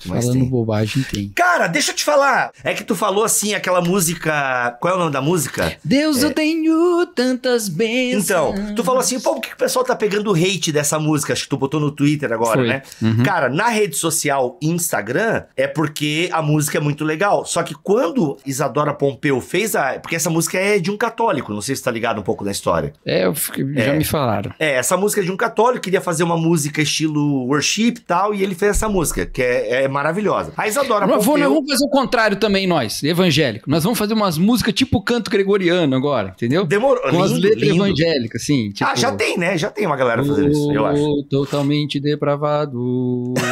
Falando tem. bobagem tem. Cara, deixa eu te falar. É que tu falou assim, aquela música. Qual é o nome da música? Deus, eu tenho tantas bênçãos. Então, tu falou assim, pô, por que o pessoal tá pegando hate dessa música? Acho que tu botou no Twitter agora, Foi. né? Uhum. Cara, na rede social Instagram é porque a música é muito legal. Só que quando Isadora Pompeu fez a. Porque essa música é de um católico, não sei se tá ligado um pouco na história. É, eu fiquei- já me falaram. É, essa música é de um católico, queria fazer uma música estilo worship e tal, e ele fez essa música, que é, é maravilhosa. A Isadora vamos, Pompeu. Nós vamos fazer o contrário também, nós, evangélico. Nós vamos fazer umas músicas tipo canto gregoriano agora, entendeu? Demorou. Com as lindo, letras lindo. evangélicas, assim. Tipo, Ah, já tem, né? Já tem uma galera fazendo isso, eu acho. "Oh, Totalmente depravado.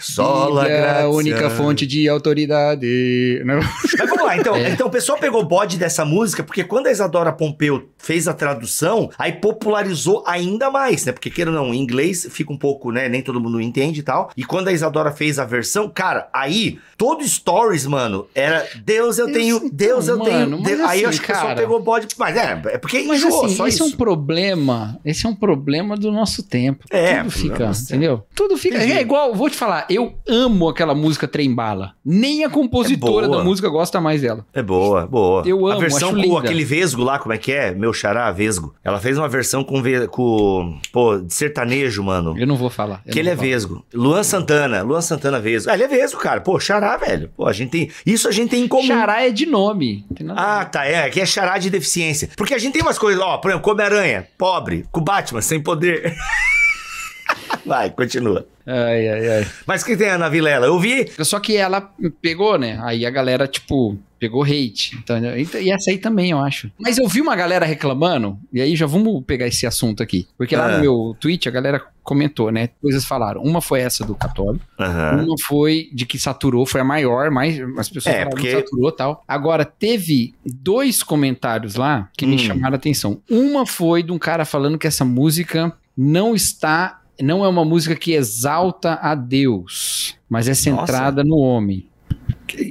Sola, graça. a única fonte de autoridade. Não- Mas vamos lá, então. É. Então o pessoal pegou o bode dessa música, porque quando a Isadora Pompeu fez a tradução, aí popularizou ainda mais, né? Porque, queira ou não, em inglês fica um pouco, né? Nem todo mundo entende e tal. E quando a Isadora fez a versão, cara, aí, todo stories, mano, era Deus eu Isso, tenho, então, Deus eu tenho. mano, Deus- mas aí eu assim, acho que o pessoal pegou o bode. Mas é, é porque Mas enjoou, assim, só esse isso. é um problema. Esse é um problema do nosso tempo. É, Tudo fica, entendeu? Tudo fica. Entendi. É igual, vou te falar, eu amo aquela música Trem Bala. Nem a compositora É da música gosta mais dela. É boa, boa. Eu A amo, versão acho com linda. aquele Vesgo lá, como é que é? Meu xará, Vesgo. Ela fez uma versão com, com pô, de sertanejo, mano. Eu não vou falar. Que ele é falar. Vesgo. Luan Santana. Luan Santana Vesgo. Ah, ele é Vesgo, cara. Pô, Xará, velho. Pô, a gente tem. Isso a gente tem em comum. Xará é de nome. a Ah, tá. É, aqui é Xará de deficiência. Porque a gente tem umas coisas, ó, por exemplo, Come-Aranha, pobre, com Batman, sem poder. Vai, continua. Ai, ai, ai. Mas o que tem a Ana Vilela? Eu vi. Só que ela pegou, né? Aí a galera, tipo, pegou hate. Então, e essa aí também, eu acho. Mas eu vi uma galera reclamando, e aí já vamos pegar esse assunto aqui. Porque lá Ah. no meu tweet a galera comentou, né? Coisas falaram. Uma foi essa do católico. Aham. Uma foi de que saturou, foi a maior, mas as pessoas É, falaram porque- que saturou e tal. Agora, teve dois comentários lá que me Hum. chamaram a atenção. Uma foi de um cara falando que essa música não está. Não é uma música que exalta a Deus, mas é centrada no homem.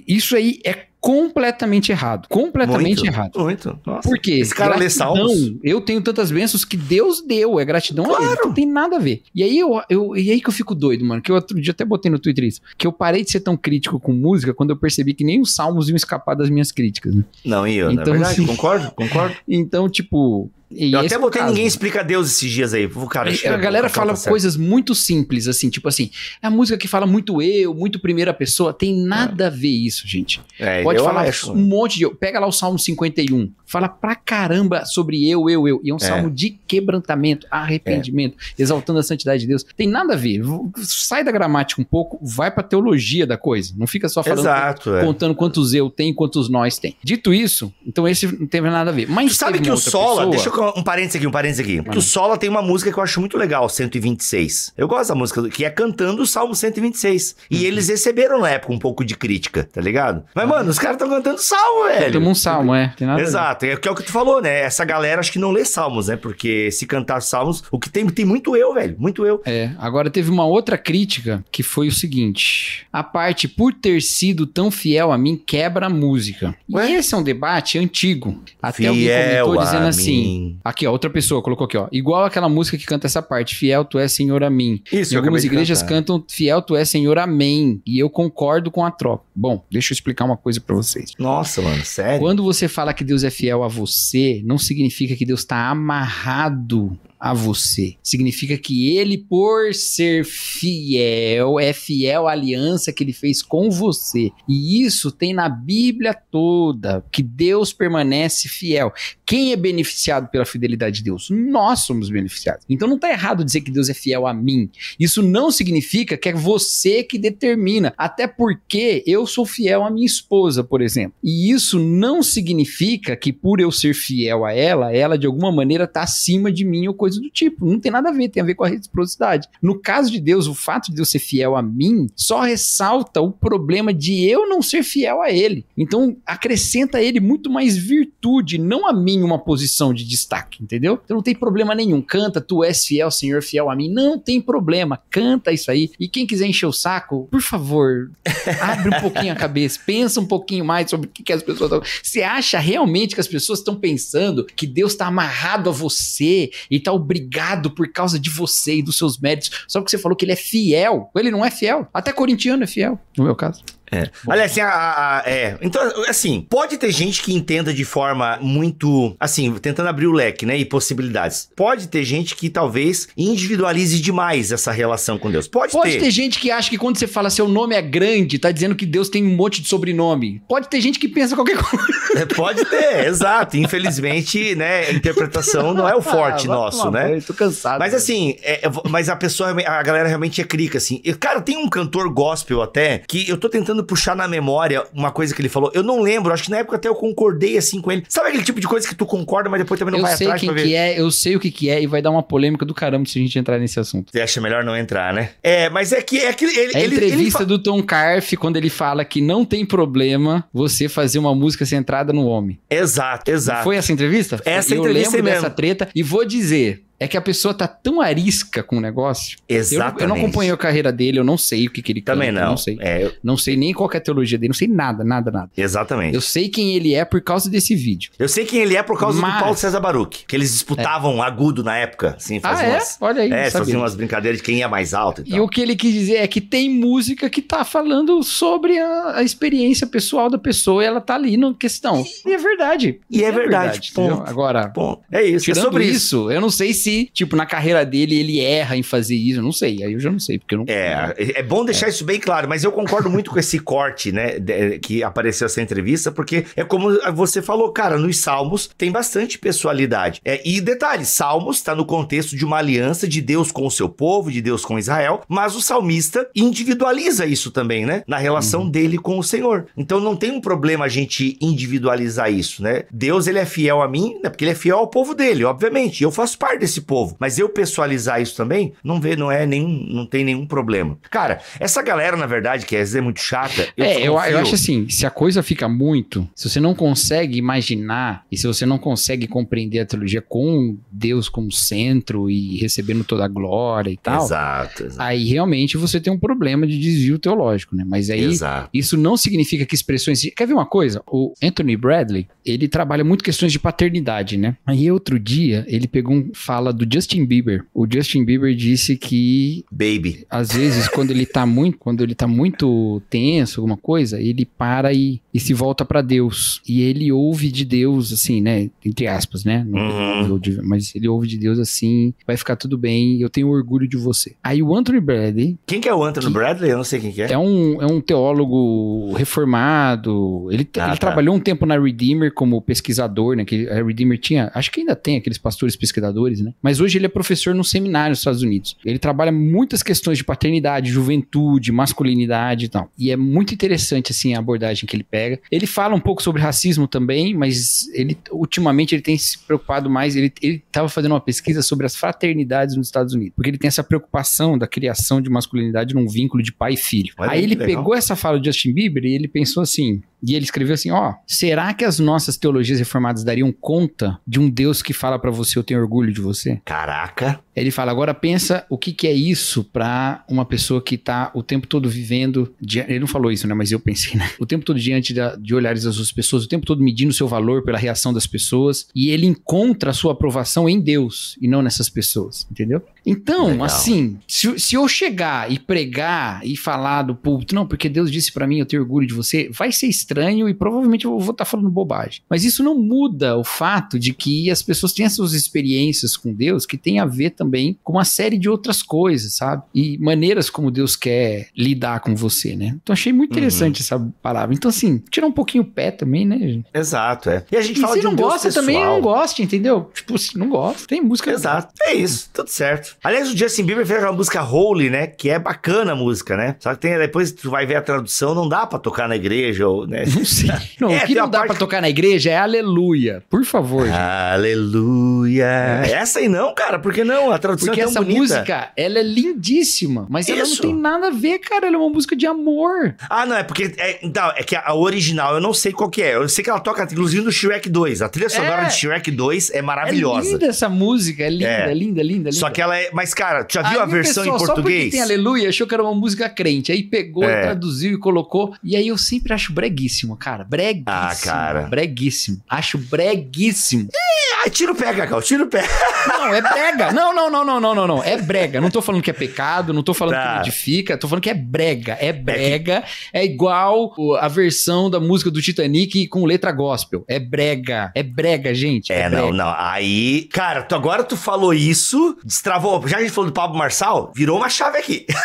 Isso aí é completamente errado. Completamente Muito, errado. Muito. Nossa. Por quê? Esse cara lê salmos. Eu tenho tantas bênçãos que Deus deu. É gratidão a ele. Não tem nada a ver. E aí, eu, eu- e aí que eu fico doido, mano. Que eu outro dia até botei no Twitter isso. Que eu parei de ser tão crítico com música quando eu percebi que nem os salmos iam escapar das minhas críticas. né? Não, e eu, Então, na verdade, assim- concordo, concordo. Então, tipo. E Eu até é botei caso. Ninguém Explica Deus esses dias aí. Cara, acho que a galera Cacau fala tá certo. coisas muito simples, assim, tipo assim, é a música que fala muito eu, muito primeira pessoa, tem nada a ver isso, gente. É, Pode falar acho. um monte de. Pega lá o Salmo 51. Fala pra caramba sobre eu, eu, eu. E é um salmo de quebrantamento, arrependimento, exaltando a santidade de Deus. Tem nada a ver. Sai da gramática um pouco, vai pra teologia da coisa. Não fica só falando, Exato, é. contando quantos eu tem e quantos nós tem. Dito isso, então esse não teve nada a ver. Mas sabe que o Sola, pessoa- deixa eu um parênteses aqui, um parênteses aqui. Que o Sola tem uma música que eu acho muito legal, 126. Eu gosto da música, que é cantando o Salmo 126. E Uhum. eles receberam na época um pouco de crítica, tá ligado? Mas, mano, os caras estão cantando Salmo, velho. Temos um salmo, é. Tem nada a ver. Exato, é que é o que tu falou, né? Essa galera acho que não lê salmos, né? Porque se cantar salmos, o que tem, tem muito eu, velho. Muito eu. É, agora teve uma outra crítica que foi o seguinte: a parte por ter sido tão fiel a mim quebra a música. Ué? E esse é um debate antigo. Até alguém Fiel comentou a dizendo assim. mim. Aqui, ó, outra pessoa colocou aqui, ó. Igual aquela música que canta essa parte, Fiel tu és Senhor a mim. Isso, eu algumas igrejas cantar. cantam Fiel tu és Senhor, amém. E eu concordo com a troca. Bom, deixa eu explicar uma coisa pra vocês. Nossa, mano, sério? Quando você fala que Deus é fiel a você, não significa que Deus está amarrado a você. Significa que ele, por ser fiel, é fiel à aliança que ele fez com você. E isso tem na Bíblia toda, que Deus permanece fiel. Quem é beneficiado pela fidelidade de Deus? Nós somos beneficiados. Então não está errado dizer que Deus é fiel a mim. Isso não significa que é você que determina. Até porque eu sou fiel à minha esposa, por exemplo. E isso não significa que por eu ser fiel a ela, ela de alguma maneira está acima de mim ou coisa do tipo. Não tem nada a ver, tem a ver com a reciprocidade. No caso de Deus, o fato de Deus ser fiel a mim só ressalta o problema de eu não ser fiel a ele. Então acrescenta a ele muito mais virtude, não a mim uma posição de destaque, entendeu? Então não tem problema nenhum. Canta, tu és fiel, Senhor, fiel a mim. Não tem problema. Canta isso aí. E quem quiser encher o saco, por favor, abre um pouquinho a cabeça, pensa um pouquinho mais sobre o que, que as pessoas estão. Você acha realmente que as pessoas estão pensando que Deus está amarrado a você e está obrigado por causa de você e dos seus méritos, só porque você falou que ele é fiel. Ele não é fiel. Até corintiano é fiel, no meu caso. É. Olha, assim, a, a- é. Então, assim, pode ter gente que entenda de forma muito. Assim, tentando abrir o leque, né? E possibilidades. Pode ter gente que talvez individualize demais essa relação com Deus. Pode, Pode ter. ter gente que acha que quando você fala seu nome é grande, tá dizendo que Deus tem um monte de sobrenome. Pode ter gente que pensa qualquer coisa. É, Pode ter, exato. Infelizmente, né? A interpretação não é o forte Ah, nosso, né? banho, Tô cansado. Mas assim, é, mas a pessoa, a galera realmente é crica, assim. E, cara, tem um cantor gospel até, que eu tô tentando puxar na memória uma coisa que ele falou. Eu não lembro, acho que na época até eu concordei assim com ele. Sabe aquele tipo de coisa que tu concorda, mas depois também não eu vai sei atrás quem pra ver? que é, eu sei o que que é e vai dar uma polêmica do caramba se a gente entrar nesse assunto. Você acha melhor não entrar, né? É, mas é que, é que ele... É a ele, entrevista ele fa- do Tom Carf quando ele fala que não tem problema você fazer uma música centrada no homem. Exato, exato. Não foi essa entrevista? Essa eu entrevista lembro aí dessa mesmo. treta e vou dizer, é que a pessoa tá tão arisca com o negócio. Eu, Exatamente. eu não acompanhei a carreira dele, eu não sei o que, que ele Também canta, não. não sei. É, eu- Não sei nem qual é a teologia dele, não sei nada, nada, nada. exatamente. Eu Eu... sei quem ele é por causa desse vídeo. sei quem ele é por causa Mas- do Paulo César Baruch. Que eles disputavam agudo na época. Assim, Ah, faziam é? umas... Olha aí, É, faziam umas brincadeiras de quem ia mais alto e E o que ele quis dizer é que tem música que tá falando sobre a, a experiência pessoal da pessoa e ela tá ali na questão. E é verdade. E é verdade, entendeu? ponto. Agora, Bom, é isso. é tirando sobre isso, isso. eu não sei se, tipo, na carreira dele ele erra em fazer isso. Eu não sei. Aí eu já não sei, porque eu não. É, é bom deixar isso bem claro, mas eu concordo muito com esse corte, né, de- que apareceu essa entrevista, porque é como você falou, cara, nos Salmos tem bastante pessoalidade. É, e detalhe, Salmos está no contexto de uma aliança de Deus com o seu povo, de Deus com Israel, mas o salmista individualiza isso também, né, na relação dele com o Senhor. Então não tem um problema a gente individualizar isso, né? Deus, ele é fiel a mim, né, porque ele é fiel ao povo dele, obviamente, e eu faço parte desse povo, mas eu pessoalizar isso também, não vê, não é nenhum, não tem nenhum problema. Cara, essa galera, na verdade, que às vezes é muito chata, é, eu, eu acho assim, se a coisa fica muito, se você não consegue imaginar e se você não consegue compreender a teologia com Deus como centro e recebendo toda a glória e tal, Exato, exato. aí realmente você tem um problema de desvio teológico, né? Mas aí Exato. isso não significa que expressões. Quer ver uma coisa? O Anthony Bradley, ele trabalha muito questões de paternidade, né? Aí outro dia ele pegou um fala do Justin Bieber. O Justin Bieber disse que Baby. às vezes quando ele tá muito, quando ele tá muito tenso, alguma coisa, ele para e, e se volta pra Deus. E ele ouve de Deus assim, né? Entre aspas, né? Uhum. Mas ele ouve de Deus assim, vai ficar tudo bem, eu tenho orgulho de você. Aí o Anthony Bradley, Quem que é o Anthony Que- Bradley? Eu não sei quem que é. é um, é um teólogo reformado. Ele, Ah, ele tá. trabalhou um tempo na Redeemer como pesquisador, né? Que a Redeemer tinha, acho que ainda tem aqueles pastores pesquisadores, né? Mas hoje ele é professor num seminário nos Estados Unidos. Ele trabalha muitas questões de paternidade, juventude, masculinidade e tal. E é muito interessante, assim, a abordagem que ele pega. Ele fala um pouco sobre racismo também, mas ele, ultimamente, ele tem se preocupado mais. Ele, ele tava fazendo uma pesquisa sobre as fraternidades nos Estados Unidos. Porque ele tem essa preocupação da criação de masculinidade num vínculo de pai e filho. Olha Aí ele legal. pegou essa fala do Justin Bieber e ele pensou assim. E ele escreveu assim: ó, será que as nossas teologias reformadas dariam conta de um Deus que fala pra você, eu tenho orgulho de você? Caraca. Ele fala, agora pensa o que, que é isso pra uma pessoa que tá o tempo todo vivendo. di- Ele não falou isso, né? Mas eu pensei, né? O tempo todo diante da- de olhares das outras pessoas, o tempo todo medindo o seu valor pela reação das pessoas. E ele encontra a sua aprovação em Deus e não nessas pessoas, entendeu? Então, Legal. assim, se, se eu chegar e pregar e falar do púlpito, não, porque Deus disse pra mim, eu tenho orgulho de você, vai ser estranho e provavelmente eu vou estar falando bobagem. Mas isso não muda o fato de que as pessoas têm essas experiências com Deus que tem a ver também com uma série de outras coisas, sabe? E maneiras como Deus quer lidar com você, né? Então achei muito Uhum. interessante essa palavra. Então, assim, tirar um pouquinho o pé também, né, gente? Exato, é. E a gente E fala se de um não Deus gosta pessoal. também, não goste, entendeu? Tipo, se não gosta, tem música. Exato. É isso, tudo certo. Aliás, o Justin Bieber fez aquela música Holy, né? Que é bacana a música, né? Só que tem, depois tu vai ver a tradução, não dá pra tocar na igreja, ou, né? Não sei. Não, É, o que não uma dá parte- pra tocar na igreja é aleluia. Por favor. gente. Aleluia. Essa aí não, cara, por que não? A tradução Porque é essa bonita. música, ela é lindíssima, mas ela não Isso. tem nada a ver, cara. Ela é uma música de amor. Ah, não, é porque. É, então, é que a original eu não sei qual que é. Eu sei que ela toca, inclusive, no Shrek 2. A trilha sonora É. de Shrek 2 é É maravilhosa. linda essa música, é linda, É. é linda, linda, linda. Só que ela é. Mas, cara, tu já viu Aí a versão pessoal, em Só porque português? tem aleluia, achou que era uma música crente. Aí pegou, É. traduziu e colocou. E aí eu sempre acho breguíssimo, cara. Breguíssimo. Ah, cara. Breguíssimo. Acho breguíssimo. Ah, tira o pé, Cacau, tira o pé. Não, é brega. Não, não, não, não, não, não, não. É brega. Não tô falando que é pecado, não tô falando Tá. que não edifica, tô falando que é brega. É brega. É igual a versão da música do Titanic com letra gospel. É brega. É brega, gente. É, não, brega. não. Aí, cara, tu, agora tu falou isso, destravou. Já a gente falou do Pablo Marçal, virou uma chave aqui.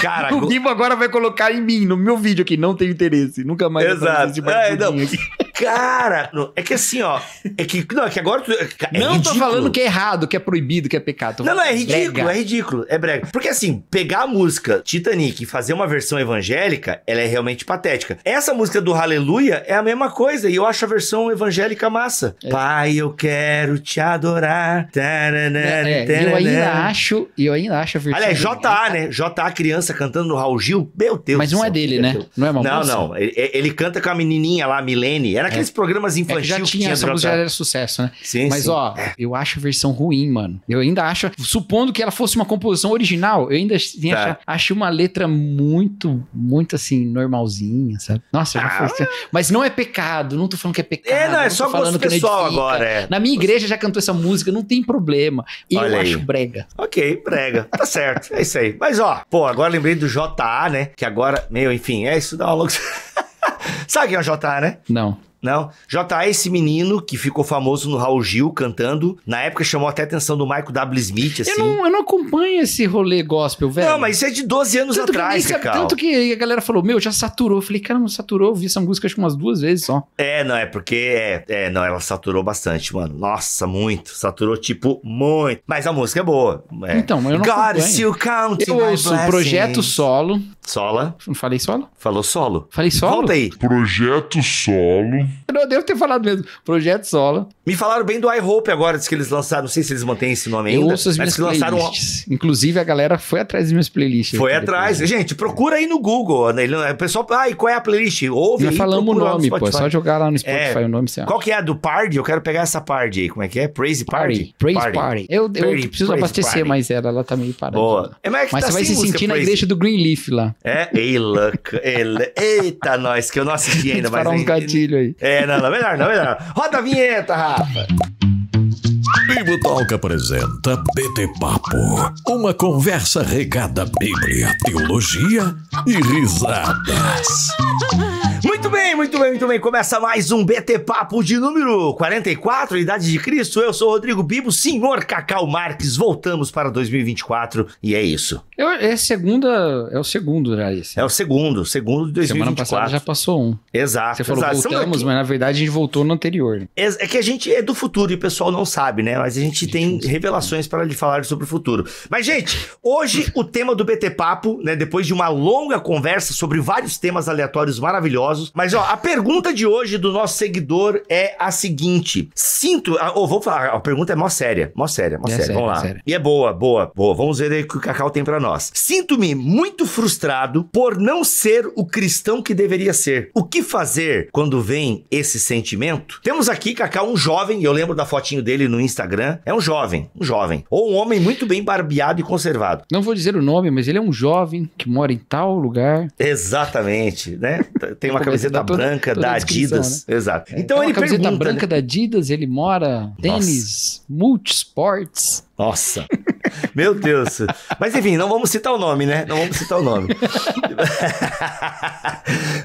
cara, O Bibo agora vai colocar em mim, no meu vídeo aqui. Não tenho interesse. Nunca mais Exato. É, não. aqui. Cara, não, é que assim, ó. É que, não, é que agora tu. É não tô ridículo. falando que é errado, que é proibido, que é pecado. Tô Não, não, é que ridículo, brega. é ridículo, é brega. Porque assim, pegar a música Titanic e fazer uma versão evangélica, ela é realmente patética. Essa música do Aleluia é a mesma coisa, e eu acho a versão evangélica massa. É. Pai, eu quero te adorar. Tarana, É, é, eu ainda acho, e eu ainda acho a versão. Aliás, JA, né? JA criança cantando no Raul Gil. Meu Deus Mas não é dele, né? Não é uma Não, moça? não. Ele, ele canta com a menininha lá, a Milene. Era aqueles programas É que infantis já que tinha, essa já era sucesso, né? Sim, Mas, sim. ó, eu acho a versão ruim, mano. Eu ainda acho. Supondo que ela fosse uma composição original, eu ainda assim, Tá. acho, acho uma letra muito, muito assim, normalzinha, sabe? Nossa, já Ah. foi. Mas não é pecado, não tô falando que é pecado. É, não, é só gosto pessoal agora, é. Na minha igreja já cantou essa música, não tem problema. Eu Olha aí. acho brega. Ok, prega. Tá certo. É isso aí. Mas, ó, pô, agora lembrei do JA, né? Que agora, meu, enfim, é isso dá uma louca. Sabe quem é o JA, né? Não. Não. JA é esse menino que ficou famoso no Raul Gil cantando. Na época chamou até a atenção do Michael W. Smith, assim. Eu, não, eu não acompanho esse rolê gospel, velho. Não, mas isso é de 12 anos Tanto que, atrás, sabia- Cacau. tanto que a galera falou, meu, já saturou. Eu falei, cara, não saturou. Eu vi essa música acho que umas duas vezes só. É, não, é porque. É, é, não, ela saturou bastante, mano. Nossa, muito. Saturou, tipo, muito. Mas a música é boa. É. Então, mas eu não God acompanho. still counting Eu ouço blessings. Projeto Solo. Sola. Não falei solo? Falou solo. Falei solo? Volta aí. Projeto Solo. Eu não devo ter falado mesmo. Projeto Solo. Me falaram bem do iHope agora, diz que eles lançaram. Não sei se eles mantêm esse nome Eu ainda. ouço as mas minhas que lançaram playlists. Inclusive, a galera foi atrás das minhas playlists. Foi atrás. depois. Gente, procura aí no Google. né? Ele- O pessoal, ah, e qual é a playlist? Ouve aí, falamos o lá no nome, pô. É só jogar lá no Spotify É. o nome. Você Qual que é a do Party? Eu quero pegar essa Party aí. Como é que é? Praise Party? Party. Praise Party. Eu, eu Party, preciso praise abastecer party. mais ela. Ela tá meio parada. Boa. É, mas é que Mas tá você vai se sentir na igreja do Greenleaf lá. É, ei, louca. ele- Eita, nós, que eu não assisti ainda, mas... Disparar uns gatilhos aí. É, não, não, melhor, não, melhor. Roda a vinheta, Rafa. Bibo Talk apresenta BT Papo, uma conversa regada à Bíblia, teologia e risadas. Muito bem, muito bem, muito bem. Começa mais um BT Papo de número 44, Idade de Cristo. Eu sou o Rodrigo Bibo, senhor Cacau Marques. Voltamos para 2024 e é isso. Eu, é a segunda. É o segundo já esse. É o segundo, segundo de Semana passada 2024. já passou um. Exato. Você falou exato. Voltamos, mas na verdade a gente voltou no anterior. É é que a gente é do futuro e o pessoal não sabe, né? Mas a gente tem revelações para lhe falar sobre o futuro. Mas, gente, hoje o tema do BT Papo, né? Depois de uma longa conversa sobre vários temas aleatórios maravilhosos. Mas, ó, a pergunta de hoje do nosso seguidor é a seguinte: Sinto. ah, Ou vou falar, a pergunta é mó séria. Mó séria, mó É séria. séria, Vamos lá. séria. E é boa, boa, boa. Vamos ver aí o que o Cacau tem pra nós. Sinto-me muito frustrado por não ser o cristão que deveria ser. O que fazer quando vem esse sentimento? Temos aqui, Cacau, um jovem, e eu lembro da fotinho dele no Instagram. É um jovem, um jovem. Ou um homem muito bem barbeado e conservado. Não vou dizer o nome, mas ele é um jovem que mora em tal lugar. Exatamente, né? Tem uma camiseta toda- branca toda da descrição, Adidas. Exato. Então Tem uma ele camiseta pergunta, branca né? da Adidas, ele mora tênis, multisports. Nossa. Meu Deus. Mas enfim, não vamos citar o nome, né? Não vamos citar o nome.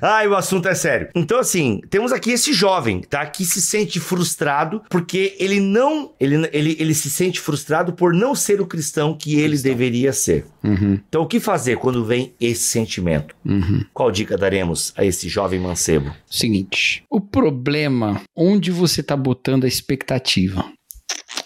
Ai, o assunto é sério. Então, assim, temos aqui esse jovem, tá? Que se sente frustrado porque ele não. Ele, ele, ele se sente frustrado por não ser o cristão que ele deveria ser. Uhum, Então, o que fazer quando vem esse sentimento? uhum. Qual dica daremos a esse jovem mancebo? Seguinte, o problema, onde você tá botando a expectativa?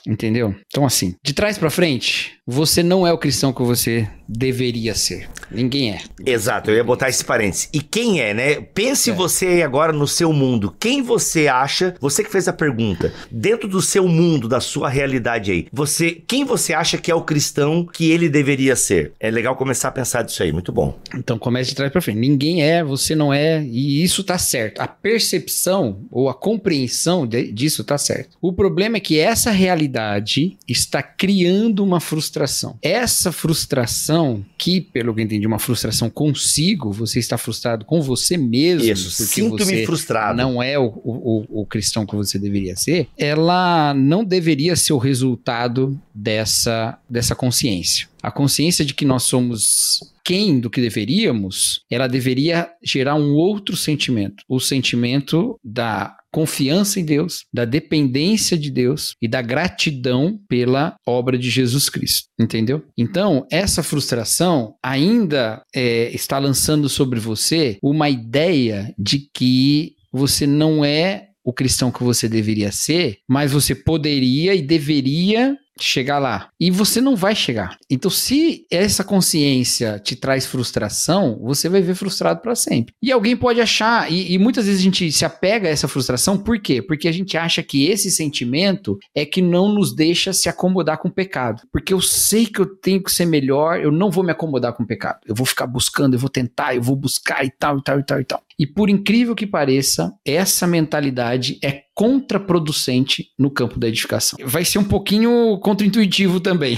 Entendeu? Então, assim, de trás pra frente, você não é o cristão que você deveria ser. Ninguém é. Exato, eu ia botar esse parênteses. E quem é, né? Pense É. você aí agora no seu mundo. Quem você acha, você que fez a pergunta, dentro do seu mundo, da sua realidade aí, você, quem você acha que é o cristão que ele deveria ser? É legal começar a pensar disso aí, muito bom. Então comece de trás pra frente. Ninguém é, você não é, e isso tá certo. A percepção ou a compreensão de- disso tá certo. O problema é que essa realidade está criando uma frustração frustração. Essa frustração, que, pelo que eu entendi, uma frustração consigo, você está frustrado com você mesmo. Isso, porque sinto-me você frustrado. não é o, o, o- o cristão que você deveria ser, ela não deveria ser o resultado dessa, dessa consciência. A consciência de que nós somos quem do que deveríamos, ela deveria gerar um outro sentimento. O sentimento da confiança em Deus, da dependência de Deus e da gratidão pela obra de Jesus Cristo. Entendeu? Então, essa frustração ainda é, está lançando sobre você uma ideia de que você não é o cristão que você deveria ser, mas você poderia e deveria chegar lá. E você não vai chegar. Então, se essa consciência te traz frustração, você vai ver frustrado para sempre. E alguém pode achar, e, e muitas vezes a gente se apega a essa frustração, por quê? Porque a gente acha que esse sentimento é que não nos deixa se acomodar com o pecado. Porque eu sei que eu tenho que ser melhor, eu não vou me acomodar com o pecado. Eu vou ficar buscando, eu vou tentar, eu vou buscar e tal, e tal, e tal, e tal. E por incrível que pareça, essa mentalidade é contraproducente no campo da edificação. Vai ser um pouquinho contraintuitivo também.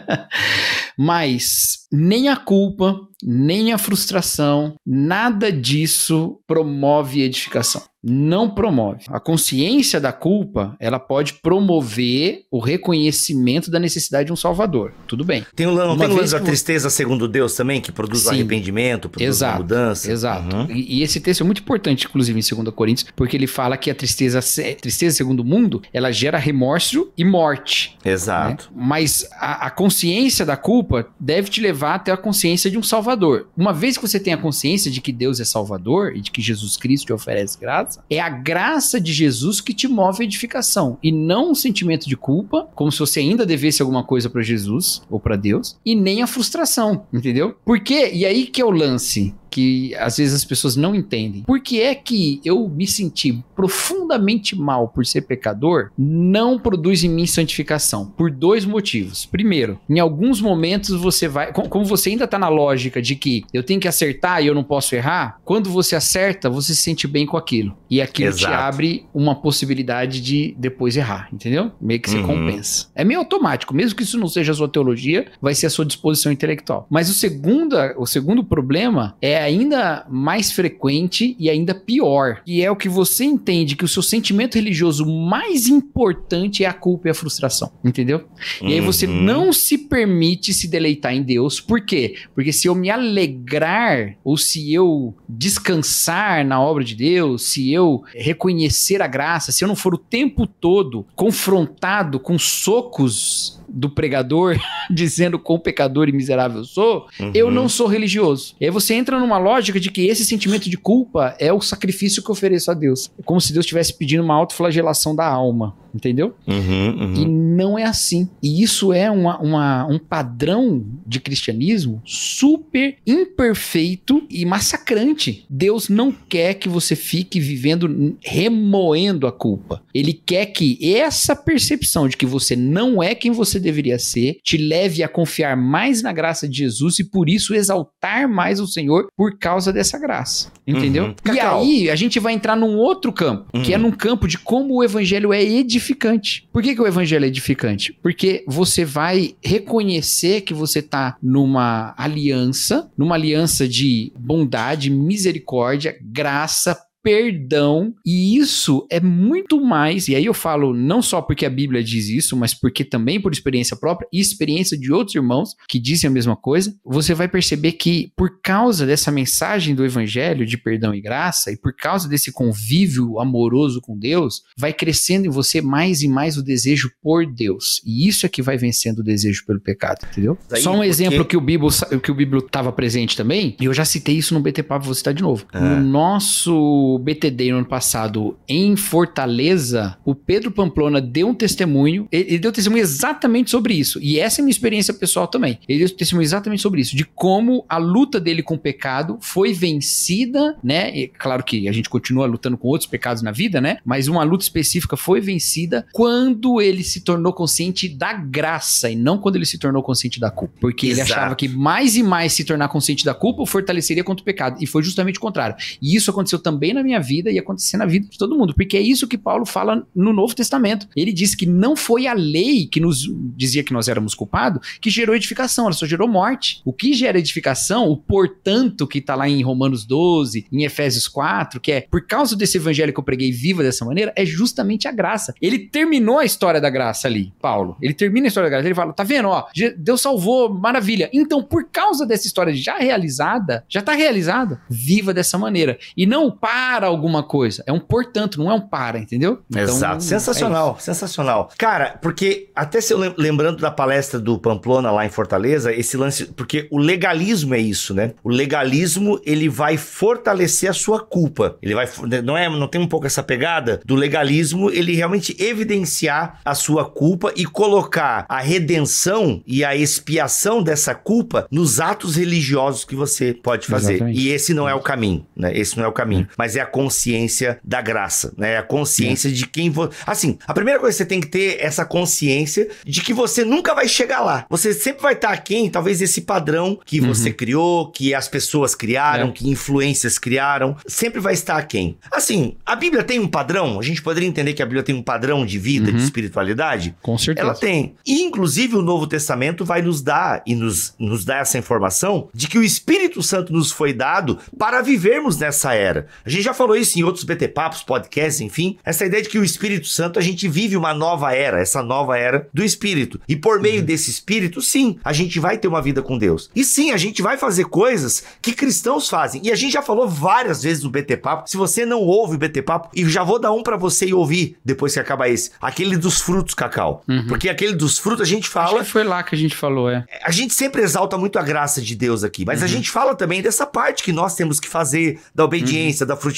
Mas nem a culpa, nem a frustração, nada disso promove edificação. Não promove. A consciência da culpa, ela pode promover o reconhecimento da necessidade de um salvador. Tudo bem. Tem o, lan- não tem o lance da tristeza segundo Deus também, que produz Sim. arrependimento, produz Exato, mudança? Exato. Uhum. E, e esse texto é muito importante, inclusive, em 2 Coríntios, porque ele fala que a tristeza, tristeza segundo o mundo, ela gera remorso e morte. Exato. né? Mas a, a consciência da culpa deve te levar até a consciência de um Salvador. Uma vez que você tem a consciência de que Deus é Salvador e de que Jesus Cristo te oferece graça, é a graça de Jesus que te move a edificação e não um sentimento de culpa, como se você ainda devesse alguma coisa para Jesus ou para Deus, e nem a frustração, entendeu? Por quê? E aí que é o lance que às vezes as pessoas não entendem. Por que é que eu me senti profundamente mal por ser pecador não produz em mim santificação? Por dois motivos. Primeiro, em alguns momentos você vai. com- Como você ainda tá na lógica de que eu tenho que acertar e eu não posso errar, quando você acerta, você se sente bem com aquilo. E aquilo te Exato. abre uma possibilidade de depois errar, entendeu? Meio que você Uhum. compensa. É meio automático, mesmo que isso não seja a sua teologia, vai ser a sua disposição intelectual. Mas o segundo, o segundo problema é ainda mais frequente e ainda pior, que é o que você entende que o seu sentimento religioso mais importante é a culpa e a frustração, entendeu? E aí você Uhum. não se permite se deleitar em Deus. Por quê? Porque se eu me alegrar ou se eu descansar na obra de Deus, se eu reconhecer a graça, se eu não for o tempo todo confrontado com socos do pregador dizendo quão pecador e miserável eu sou, eu Uhum. não sou religioso. E aí você entra numa lógica de que esse sentimento de culpa é o sacrifício que eu ofereço a Deus. É como se Deus estivesse pedindo uma autoflagelação da alma, entendeu? Uhum, uhum. E não é assim. E isso é uma, uma- um padrão de cristianismo super imperfeito e massacrante. Deus não quer que você fique vivendo, remoendo a culpa. Ele quer que essa percepção de que você não é quem você deveria ser te leve a confiar mais na graça de Jesus e por isso exaltar mais o Senhor por causa dessa graça. Entendeu? Uhum. E aí a gente vai entrar num outro campo, que é Uhum. num campo de como o evangelho é edificante. Por que, que o evangelho é edificante? Porque você vai reconhecer que você está numa aliança, numa aliança de bondade, misericórdia, graça, perdão, e isso é muito mais, e aí eu falo não só porque a Bíblia diz isso, mas porque também por experiência própria e experiência de outros irmãos que dizem a mesma coisa, você vai perceber que por causa dessa mensagem do evangelho de perdão e graça e por causa desse convívio amoroso com Deus, vai crescendo em você mais e mais o desejo por Deus. E isso é que vai vencendo o desejo pelo pecado, entendeu? Só um porque- exemplo que o Bíblia que o Bíblia estava presente também, e eu já citei isso no BT Papo, vou citar de novo. Ah. No nosso BTD no ano passado em Fortaleza, o Pedro Pamplona deu um testemunho, ele, ele deu testemunho exatamente sobre isso. E essa é a minha experiência pessoal também. Ele deu testemunho exatamente sobre isso, de como a luta dele com o pecado foi vencida, né? E claro que a gente continua lutando com outros pecados na vida, né? Mas uma luta específica foi vencida quando ele se tornou consciente da graça e não quando ele se tornou consciente da culpa. Porque ele Exato. achava que mais e mais se tornar consciente da culpa o fortaleceria contra o pecado. E foi justamente o contrário. E isso aconteceu também na minha vida e acontecer na vida de todo mundo, porque é isso que Paulo fala no Novo Testamento. Ele diz que não foi a lei que nos dizia que nós éramos culpados que gerou edificação, ela só gerou morte. O que gera edificação, o portanto que está lá em Romanos 12, em Efésios 4, que é por causa desse evangelho que eu preguei viva dessa maneira, é justamente a graça. Ele terminou a história da graça ali, Paulo. Ele termina a história da graça, ele fala, tá vendo, ó, Deus salvou, maravilha. Então, por causa dessa história já realizada, já está realizada, viva dessa maneira. E não para alguma coisa, é um portanto, não é um para, entendeu? Então, Exato, sensacional, é sensacional. Cara, porque até se eu lembrando da palestra do Pamplona lá em Fortaleza, esse lance, porque o legalismo é isso, né? O legalismo, ele vai fortalecer a sua culpa. Ele vai não é, não tem um pouco essa pegada do legalismo, ele realmente evidenciar a sua culpa e colocar a redenção e a expiação dessa culpa nos atos religiosos que você pode fazer. Exatamente. E esse não é o caminho, né? Esse não é o caminho, é. Mas é a consciência da graça, né? É a consciência é. de quem você. Assim, a primeira coisa que você tem que ter é essa consciência de que você nunca vai chegar lá. Você sempre vai estar aquém, talvez esse padrão que uhum. você criou, que as pessoas criaram, é. que influências criaram, sempre vai estar aquém. Assim, a Bíblia tem um padrão, a gente poderia entender que a Bíblia tem um padrão de vida, uhum. de espiritualidade? Com certeza. Ela tem. E, inclusive, o Novo Testamento vai nos dar e nos, nos dar essa informação de que o Espírito Santo nos foi dado para vivermos nessa era. A gente já falou isso em outros BT Papos, podcasts, enfim. Essa ideia de que o Espírito Santo, a gente vive uma nova era, essa nova era do Espírito. E por meio uhum. desse Espírito, sim, a gente vai ter uma vida com Deus. E sim, a gente vai fazer coisas que cristãos fazem. E a gente já falou várias vezes no BT Papo. Se você não ouve o BT Papo, e já vou dar um para você e ouvir depois que acabar esse. Aquele dos frutos, Cacau. Uhum. Porque aquele dos frutos a gente fala. Acho que foi lá que a gente falou, é. A gente sempre exalta muito a graça de Deus aqui, mas uhum. a gente fala também dessa parte que nós temos que fazer, da obediência, uhum. da frutificação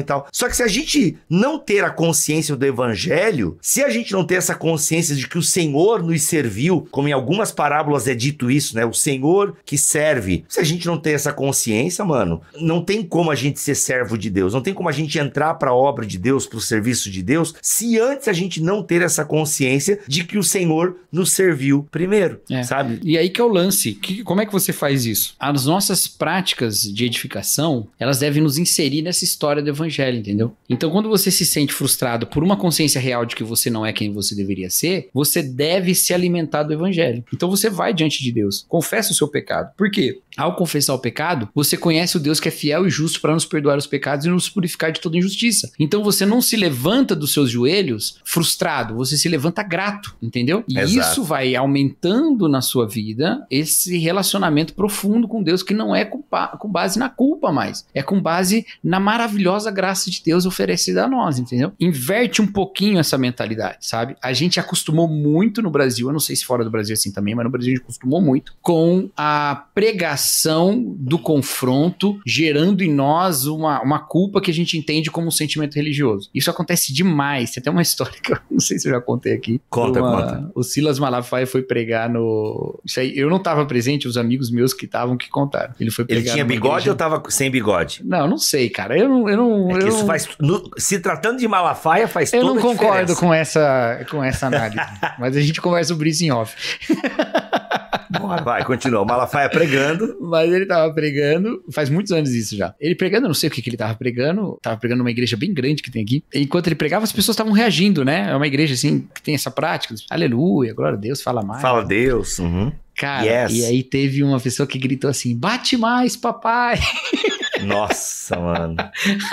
e tal. Só que se a gente não ter a consciência do evangelho, se a gente não ter essa consciência de que o Senhor nos serviu, como em algumas parábolas é dito isso, né? O Senhor que serve. Se a gente não ter essa consciência, mano, não tem como a gente ser servo de Deus, não tem como a gente entrar para a obra de Deus, para o serviço de Deus, se antes a gente não ter essa consciência de que o Senhor nos serviu primeiro, é. sabe? E aí que é o lance. Que, como é que você faz isso? As nossas práticas de edificação, elas devem nos inserir nessa história do evangelho, entendeu? Então, quando você se sente frustrado por uma consciência real de que você não é quem você deveria ser, você deve se alimentar do evangelho. Então, você vai diante de Deus, confessa o seu pecado. Por quê? Ao confessar o pecado, você conhece o Deus que é fiel e justo para nos perdoar os pecados e nos purificar de toda injustiça. Então você não se levanta dos seus joelhos frustrado, você se levanta grato, entendeu? E Exato. isso vai aumentando na sua vida esse relacionamento profundo com Deus que não é com, com base na culpa mais, é com base na maravilhosa graça de Deus oferecida a nós, entendeu? Inverte um pouquinho essa mentalidade, sabe? A gente acostumou muito no Brasil, eu não sei se fora do Brasil é assim também, mas no Brasil a gente acostumou muito com a pregação do confronto, gerando em nós uma, uma culpa que a gente entende como um sentimento religioso. Isso acontece demais. Tem até uma história que eu não sei se eu já contei aqui. Conta, uma, conta. O Silas Malafaia foi pregar no. Isso aí, eu não estava presente, os amigos meus que estavam que contaram. Ele foi pregar. Ele tinha bigode igreja... ou estava sem bigode? Não, não sei, cara. Eu não. Eu não, é eu isso não... faz. No, se tratando de Malafaia, faz eu toda Eu não concordo com essa, com essa análise. mas a gente conversa sobre isso em off. Bora. Vai, continua. O Malafaia pregando. Mas ele tava pregando, faz muitos anos isso já. Ele pregando, não sei o que, que ele tava pregando, tava pregando numa igreja bem grande que tem aqui. Enquanto ele pregava, as pessoas estavam reagindo, né? É uma igreja assim que tem essa prática. Aleluia, glória a Deus, fala mais. Fala Deus. Uhum. Cara, yes. e aí teve uma pessoa que gritou assim: bate mais, papai. Nossa, mano.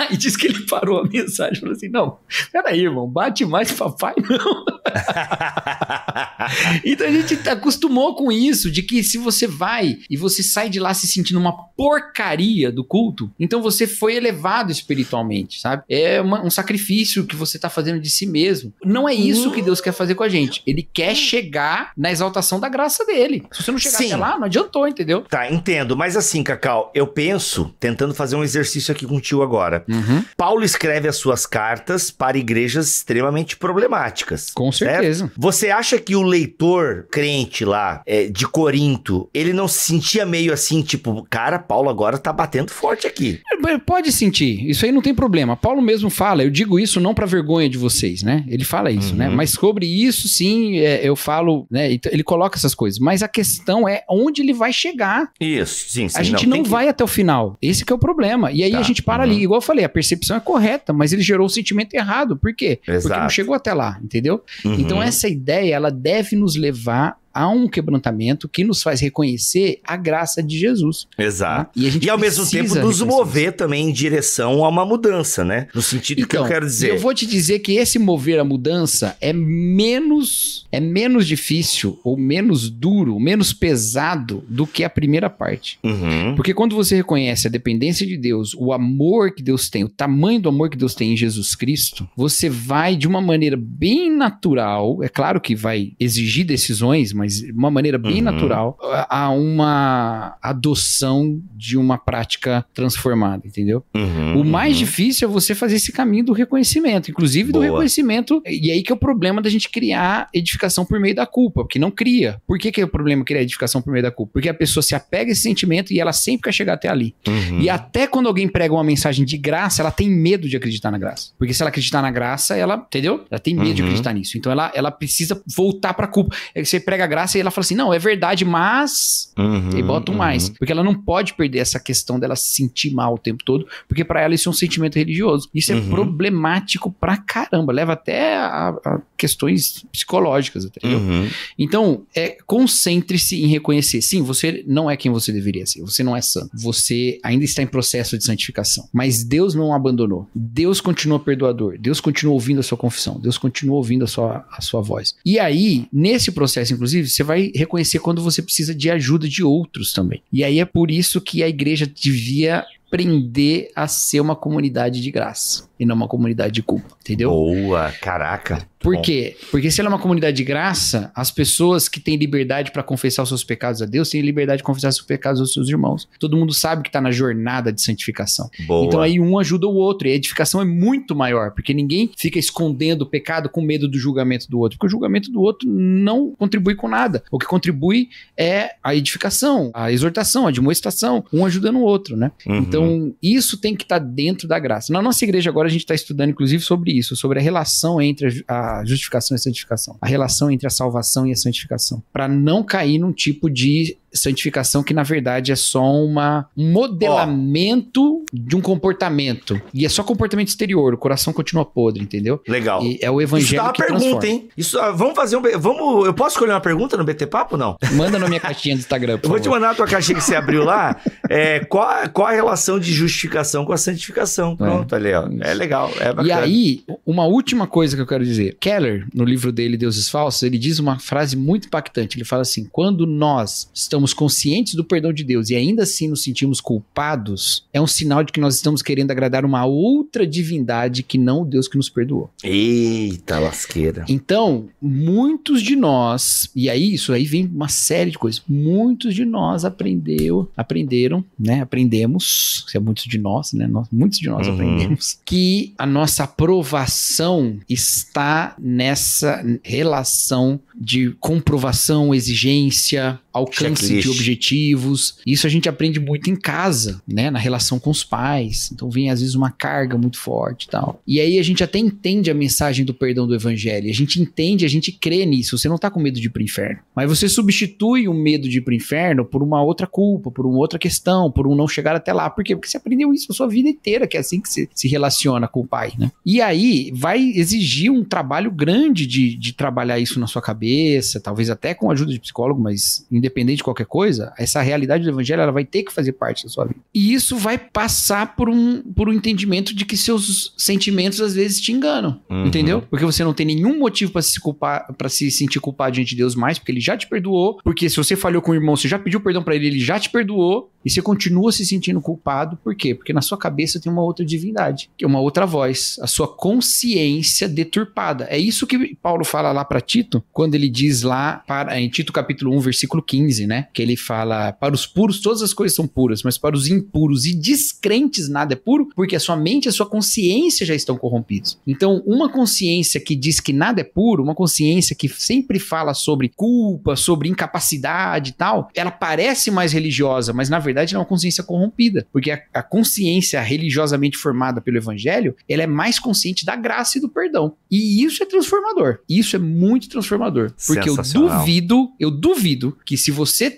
Aí disse que ele parou a mensagem e falou assim: não, peraí, irmão, bate mais papai, não. então a gente acostumou com isso, de que se você vai e você sai de lá se sentindo uma porcaria do culto, então você foi elevado espiritualmente, sabe? É uma, um sacrifício que você tá fazendo de si mesmo. Não é isso que Deus quer fazer com a gente. Ele quer chegar na exaltação da graça dele. Se você não chegar Sim. até lá, não adiantou, entendeu? Tá, entendo. Mas assim, Cacau, eu penso, tentando fazer um exercício aqui contigo agora. Uhum. Paulo escreve as suas cartas para igrejas extremamente problemáticas. Com certeza. Você acha que o leitor crente lá, é, de Corinto, ele não se sentia meio assim, tipo, cara, Paulo agora tá batendo forte aqui. É, Pode sentir, isso aí não tem problema. Paulo mesmo fala, eu digo isso não pra vergonha de vocês, né? Ele fala isso, né? Uhum. Mas sobre isso, sim, é, eu falo, né? Ele coloca essas coisas. Mas a questão é onde ele vai chegar. Isso, sim, sim. a gente não, que- vai até o final. Esse que é o problema. E aí Tá, a gente para uhum. ali. Igual eu falei, a percepção é correta, mas ele gerou o sentimento errado. Por quê? Porque não Exato. chegou até lá, entendeu? Uhum. Então essa ideia, ela deve nos levar a um quebrantamento que nos faz reconhecer a graça de Jesus. tá? Exato. E, a gente E ao mesmo tempo nos mover também em direção a uma mudança, né? No sentido que eu quero dizer. Então, Eu vou te dizer que esse mover a mudança é menos é menos difícil ou menos duro, menos pesado do que a primeira parte. Uhum. Porque quando você reconhece a dependência de Deus, o amor que Deus tem, o tamanho do amor que Deus tem em Jesus Cristo, você vai de uma maneira bem natural, é claro que vai exigir decisões, mas de uma maneira bem Uhum. natural, a uma adoção de uma prática transformada, entendeu? Uhum. O mais Uhum. difícil é você fazer esse caminho do reconhecimento, inclusive do Boa. reconhecimento. E aí que é o problema da gente criar edificação por meio da culpa, porque não cria. Por que, que é o problema criar edificação por meio da culpa? Porque a pessoa se apega a esse sentimento e ela sempre quer chegar até ali. Uhum. E até quando alguém prega uma mensagem de graça, ela tem medo de acreditar na graça. Porque se ela acreditar na graça, ela, entendeu? Ela tem medo de Uhum. acreditar nisso. Então ela, ela precisa voltar pra culpa. É que você prega a graça e ela fala assim: não, é verdade, mas. Uhum. E bota um Uhum. mais. Porque ela não pode perder essa questão dela se sentir mal o tempo todo, porque pra ela isso é um sentimento religioso. Isso é Uhum. problemático pra caramba. Leva até a, a questões psicológicas, entendeu? Uhum. Então, é, concentre-se em reconhecer. Sim, você não é quem você deveria ser. Você não é santo. Você ainda está em processo de santificação. Mas Deus não o abandonou. Deus continua perdoador. Deus continua ouvindo a sua confissão. Deus continua ouvindo a sua, a sua voz. E aí, nesse processo, inclusive, você vai reconhecer quando você precisa de ajuda de outros também. E aí é por isso que a igreja devia aprender a ser uma comunidade de graça e não uma comunidade de culpa, entendeu? Boa, caraca. Por Bom. quê? Porque se ela é uma comunidade de graça, as pessoas que têm liberdade para confessar os seus pecados a Deus têm liberdade de confessar os seus pecados aos seus irmãos. Todo mundo sabe que está na jornada de santificação. Boa. Então aí um ajuda o outro. E a edificação é muito maior, porque ninguém fica escondendo o pecado com medo do julgamento do outro. Porque o julgamento do outro não contribui com nada. O que contribui é a edificação, a exortação, a demonstração, um ajudando o outro, né? Uhum. Então, isso tem que estar dentro da graça. Na nossa igreja agora a gente está estudando, inclusive, sobre isso, sobre a relação entre a ju- a justificação e a santificação. A relação entre a salvação e a santificação. Para não cair num tipo de santificação que, na verdade, é só uma, um modelamento de um comportamento. E é só comportamento exterior, o coração continua podre, entendeu? Legal. E é o Isso dá evangelho uma que pergunta, transforma. hein? Isso, ah, vamos fazer um. Vamos, eu posso escolher uma pergunta no BT Papo não? Manda na minha caixinha do Instagram, por Eu vou te favor. mandar a tua caixinha que você abriu lá. É, qual, qual a relação de justificação com a santificação? Pronto, ali, ó. É legal, é bacana. E aí, uma última coisa que eu quero dizer. Keller, no livro dele Deuses Falsos, ele diz uma frase muito impactante. Ele fala assim: quando nós estamos conscientes do perdão de Deus e ainda assim nos sentimos culpados, é um sinal de que nós estamos querendo agradar uma outra divindade que não o Deus que nos perdoou. Eita, lasqueira. Então, muitos de nós, e aí isso aí vem uma série de coisas. Muitos de nós aprendeu, aprenderam, né? Aprendemos, se é muitos de nós, né? Nós, muitos de nós Uhum. aprendemos que a nossa aprovação está nessa relação de comprovação, exigência, alcance Checklist. de objetivos. Isso a gente aprende muito em casa, né? Na relação com os pais. Então vem às vezes uma carga muito forte e tal. E aí a gente até entende a mensagem do perdão do evangelho. A gente entende, a gente crê nisso. Você não tá com medo de ir pro inferno. Mas você substitui o medo de ir pro inferno por uma outra culpa, por uma outra questão, por um não chegar até lá. Por quê? Porque você aprendeu isso a sua vida inteira, que é assim que você se relaciona com o pai, né? E aí vai exigir um trabalho grande de, de trabalhar isso na sua cabeça, talvez até com a ajuda de psicólogo, mas independente de qualquer coisa, essa realidade do evangelho ela vai ter que fazer parte da sua vida. E isso vai passar por um, por um entendimento de que seus sentimentos às vezes te enganam. Uhum. Entendeu? Porque você não tem nenhum motivo pra se culpar, para se sentir culpado diante de Deus mais, porque ele já te perdoou. Porque se você falhou com o irmão, você já pediu perdão pra ele, ele já te perdoou. E você continua se sentindo culpado, por quê? Porque na sua cabeça tem uma outra divindade, que é uma outra voz, a sua consciência deturpada. É isso que Paulo fala lá pra Tito, quando ele diz lá para, em Tito capítulo 1, versículo 15, né? Que ele fala: para os puros todas as coisas são puras, mas para os impuros e descrentes nada é puro, porque a sua mente e a sua consciência já estão corrompidos. Então, uma consciência que diz que nada é puro, uma consciência que sempre fala sobre culpa, sobre incapacidade e tal, ela parece mais religiosa, mas na verdade é uma consciência corrompida, porque a, a consciência religiosamente formada pelo evangelho, ela é mais consciente da graça e do perdão. E isso é transformador. Isso é muito transformador, porque eu duvido, eu duvido que se você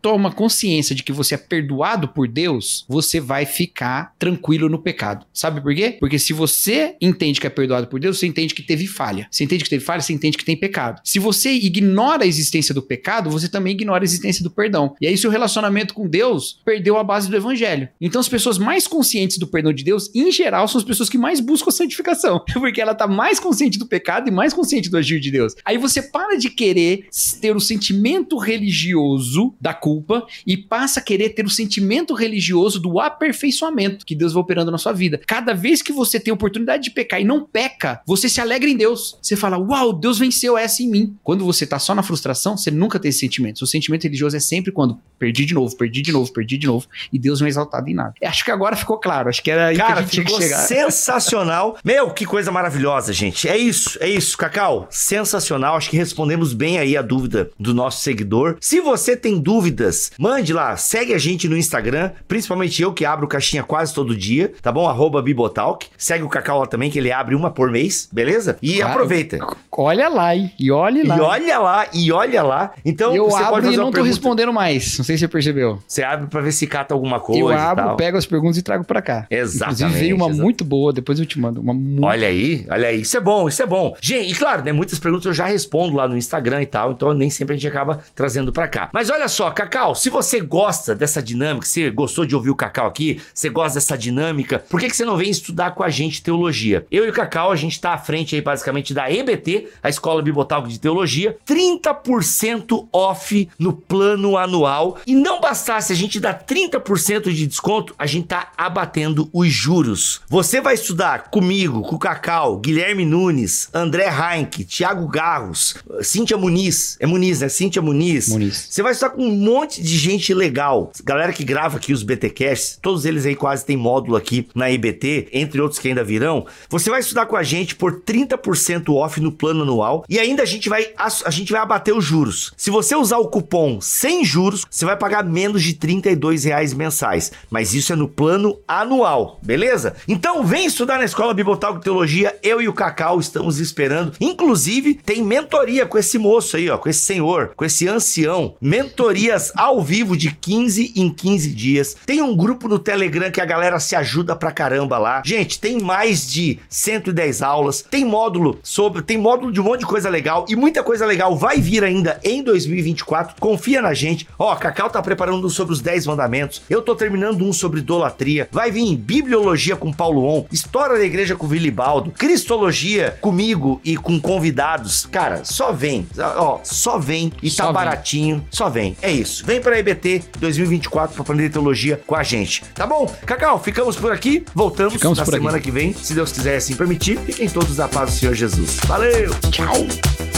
toma consciência de que você é perdoado por Deus, você vai ficar tranquilo no pecado. Sabe por quê? Porque se você entende que é perdoado por Deus, você entende que teve falha. Você entende que teve falha, você entende que tem pecado. Se você ignora a existência do pecado, você também ignora a existência do perdão. E aí seu relacionamento com Deus perdeu a base do evangelho. Então as pessoas mais conscientes do perdão de Deus, em geral, são as pessoas que mais buscam a santificação, porque ela tá mais consciente do pecado e mais consciente do agir de Deus. Aí você para de querer ter o sentimento religioso da e passa a querer ter o sentimento religioso do aperfeiçoamento que Deus vai operando na sua vida. Cada vez que você tem a oportunidade de pecar e não peca, você se alegra em Deus. Você fala, uau, Deus venceu essa em mim. Quando você tá só na frustração, você nunca tem esse sentimento. O sentimento religioso é sempre quando perdi de novo, perdi de novo, perdi de novo e Deus não é exaltado em nada. Acho que agora ficou claro. Acho que era aí que a gente tinha que chegar. sensacional. Meu, que coisa maravilhosa, gente. É isso, é isso, Cacau. Sensacional. Acho que respondemos bem aí a dúvida do nosso seguidor. Se você tem dúvidas, mande lá, segue a gente no Instagram, principalmente eu que abro caixinha quase todo dia, tá bom? Arroba Bibotalk. Segue o Cacau lá também, que ele abre uma por mês, beleza? E Claro. aproveita. Olha lá, hein? E olhe lá. E olha lá, e olha lá. Então, eu você pode abro fazer e não tô pergunta. respondendo mais. Não sei se você percebeu. Você abre pra ver se cata alguma coisa eu abro, pego as perguntas e trago pra cá. Exatamente, Inclusive veio uma exatamente. muito boa, depois eu te mando. Uma muito... Olha aí, olha aí. Isso é bom, isso é bom. Gente, e claro, né? Muitas perguntas eu já respondo lá no Instagram e tal, então nem sempre a gente acaba trazendo pra cá. Mas olha só, Cacau, se você gosta dessa dinâmica, se gostou de ouvir o Cacau aqui, você gosta dessa dinâmica, por que, que você não vem estudar com a gente teologia? Eu e o Cacau, a gente tá à frente aí basicamente da EBT, a Escola Bibotalco de Teologia, 30% off no plano anual. E não bastasse a gente dar 30% de desconto, a gente tá abatendo os juros. Você vai estudar comigo, com o Cacau, Guilherme Nunes, André Heinck, Thiago Garros, Cíntia Muniz. É Muniz, né? Cíntia Muniz. Muniz. Você vai estudar com um monte de gente legal. Galera que grava aqui os BTcasts, todos eles aí quase tem módulo aqui na IBT, entre outros que ainda virão. Você vai estudar com a gente por 30% off no plano anual e ainda a gente vai a gente vai abater os juros. Se você usar o cupom sem juros, você vai pagar menos de 32 reais mensais, mas isso é no plano anual, beleza? Então vem estudar na Escola Bibotal de Teologia, eu e o Cacau estamos esperando. Inclusive, tem mentoria com esse moço aí, ó, com esse senhor, com esse ancião. Mentorias ao vivo de 15 em 15 dias. Tem um grupo no Telegram que a galera se ajuda pra caramba lá. Gente, tem mais de 110 aulas, tem módulo sobre, tem módulo de um monte de coisa legal e muita coisa legal vai vir ainda em 2024. Confia na gente. Ó, Cacau tá preparando um sobre os 10 mandamentos. Eu tô terminando um sobre idolatria. Vai vir bibliologia com Paulo On, história da igreja com Vilibaldo, cristologia comigo e com convidados. Cara, só vem. Ó, só vem e Só tá vem. baratinho. Só vem. É isso. Vem pra EBT 2024 pra aprender teologia com a gente. Tá bom? Cacau, ficamos por aqui. Voltamos Ficamos na por aqui. semana que vem, se Deus quiser assim permitir. Fiquem todos da paz do Senhor Jesus. Valeu! Tchau.